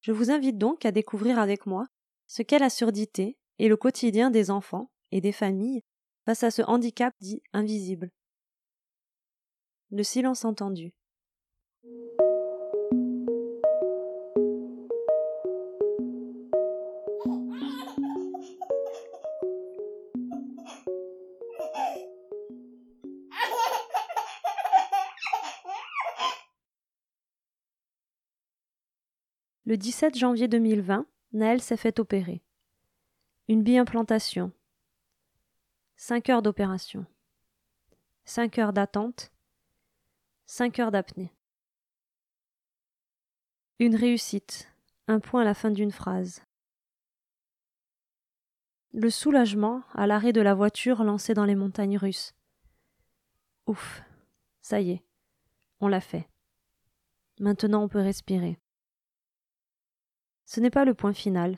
Je vous invite donc à découvrir avec moi ce qu'est la surdité et le quotidien des enfants et des familles face à ce handicap dit invisible. Le silence entendu. Le 17 janvier 2020, Naël s'est fait opérer. Une bi-implantation. 5 heures d'opération. 5 heures d'attente. 5 heures d'apnée. Une réussite. Un point à la fin d'une phrase. Le soulagement à l'arrêt de la voiture lancée dans les montagnes russes. Ouf. Ça y est. On l'a fait. Maintenant on peut respirer. Ce n'est pas le point final,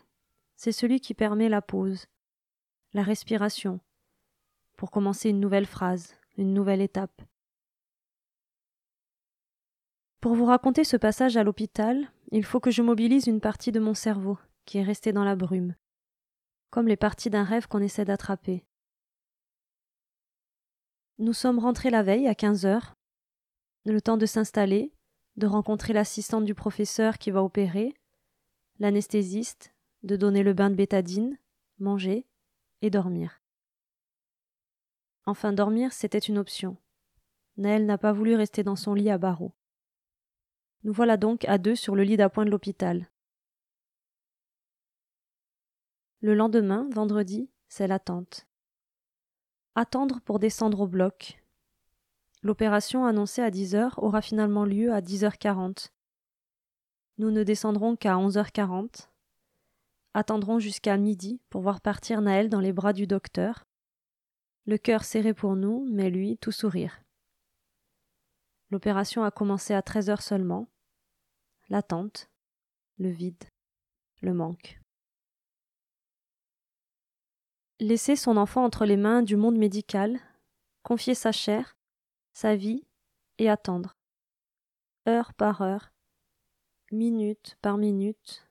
c'est celui qui permet la pause, la respiration, pour commencer une nouvelle phrase, une nouvelle étape. Pour vous raconter ce passage à l'hôpital, il faut que je mobilise une partie de mon cerveau qui est restée dans la brume, comme les parties d'un rêve qu'on essaie d'attraper. Nous sommes rentrés la veille à quinze heures, le temps de s'installer, de rencontrer l'assistante du professeur qui va opérer, l'anesthésiste, de donner le bain de bétadine, manger et dormir. Enfin, dormir, c'était une option. Naël n'a pas voulu rester dans son lit à barreaux. Nous voilà donc à deux sur le lit d'appoint de l'hôpital. Le lendemain, vendredi, c'est l'attente. Attendre pour descendre au bloc. L'opération annoncée à 10 heures aura finalement lieu à 10h40. Nous ne descendrons qu'à 11h40. Attendrons jusqu'à midi pour voir partir Naël dans les bras du docteur. Le cœur serré pour nous, mais lui tout sourire. L'opération a commencé à 13 heures seulement. L'attente, le vide, le manque. Laisser son enfant entre les mains du monde médical, confier sa chair, sa vie, et attendre. Heure par heure, minute par minute,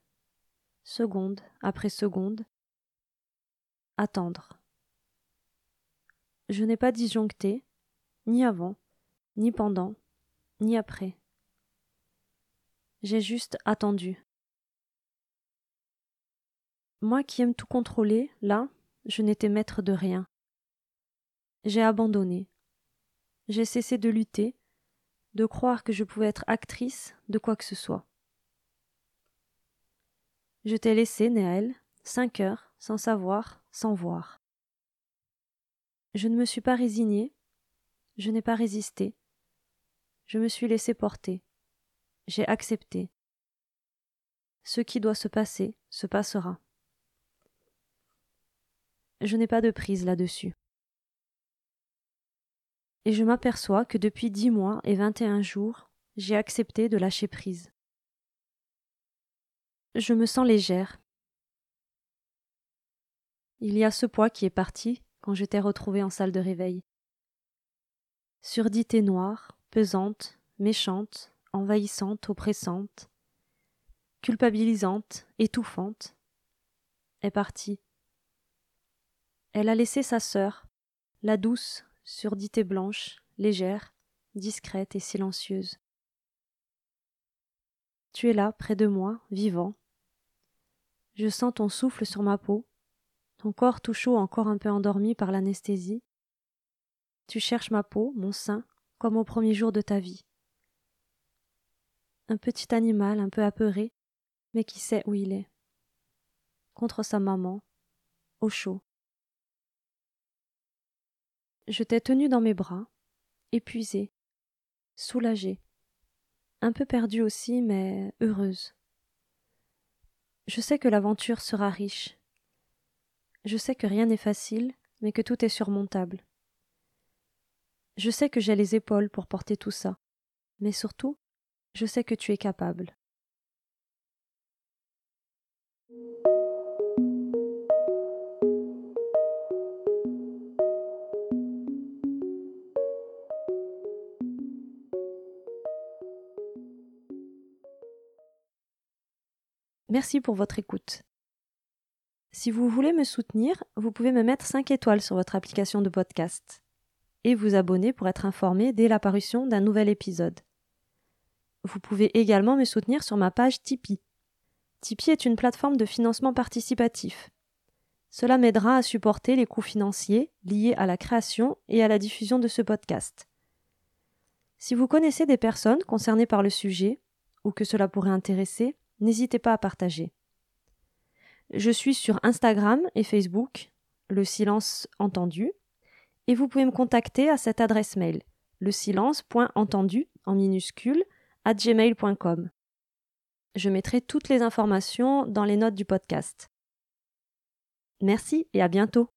seconde après seconde, attendre. Je n'ai pas disjoncté, ni avant, ni pendant, ni après. J'ai juste attendu. Moi qui aime tout contrôler, là, je n'étais maître de rien. J'ai abandonné. J'ai cessé de lutter, de croire que je pouvais être actrice de quoi que ce soit. Je t'ai laissé, Néel, cinq heures, sans savoir, sans voir. Je ne me suis pas résignée, je n'ai pas résisté, je me suis laissé porter, j'ai accepté. Ce qui doit se passer se passera. Je n'ai pas de prise là-dessus. Et je m'aperçois que depuis dix mois et vingt et un jours, j'ai accepté de lâcher prise. Je me sens légère. Il y a ce poids qui est parti quand je t'ai retrouvée en salle de réveil. Surdité noire, pesante, méchante, envahissante, oppressante, culpabilisante, étouffante, est partie. Elle a laissé sa sœur, la douce, surdité blanche, légère, discrète et silencieuse. Tu es là, près de moi, vivant, je sens ton souffle sur ma peau, ton corps tout chaud encore un peu endormi par l'anesthésie. Tu cherches ma peau, mon sein, comme au premier jour de ta vie. Un petit animal un peu apeuré, mais qui sait où il est. Contre sa maman, au chaud. Je t'ai tenue dans mes bras, épuisée, soulagée, un peu perdue aussi, mais heureuse, Je sais que l'aventure sera riche. Je sais que rien n'est facile, mais que tout est surmontable. Je sais que j'ai les épaules pour porter tout ça, mais surtout, je sais que tu es capable. Merci pour votre écoute. Si vous voulez me soutenir, vous pouvez me mettre 5 étoiles sur votre application de podcast et vous abonner pour être informé dès l'apparition d'un nouvel épisode. Vous pouvez également me soutenir sur ma page Tipeee. Tipeee est une plateforme de financement participatif. Cela m'aidera à supporter les coûts financiers liés à la création et à la diffusion de ce podcast. Si vous connaissez des personnes concernées par le sujet, ou que cela pourrait intéresser, n'hésitez pas à partager. Je suis sur Instagram et Facebook, le silence entendu, et vous pouvez me contacter à cette adresse mail, le silence.entendu en minuscule à gmail.com. Je mettrai toutes les informations dans les notes du podcast. Merci et à bientôt.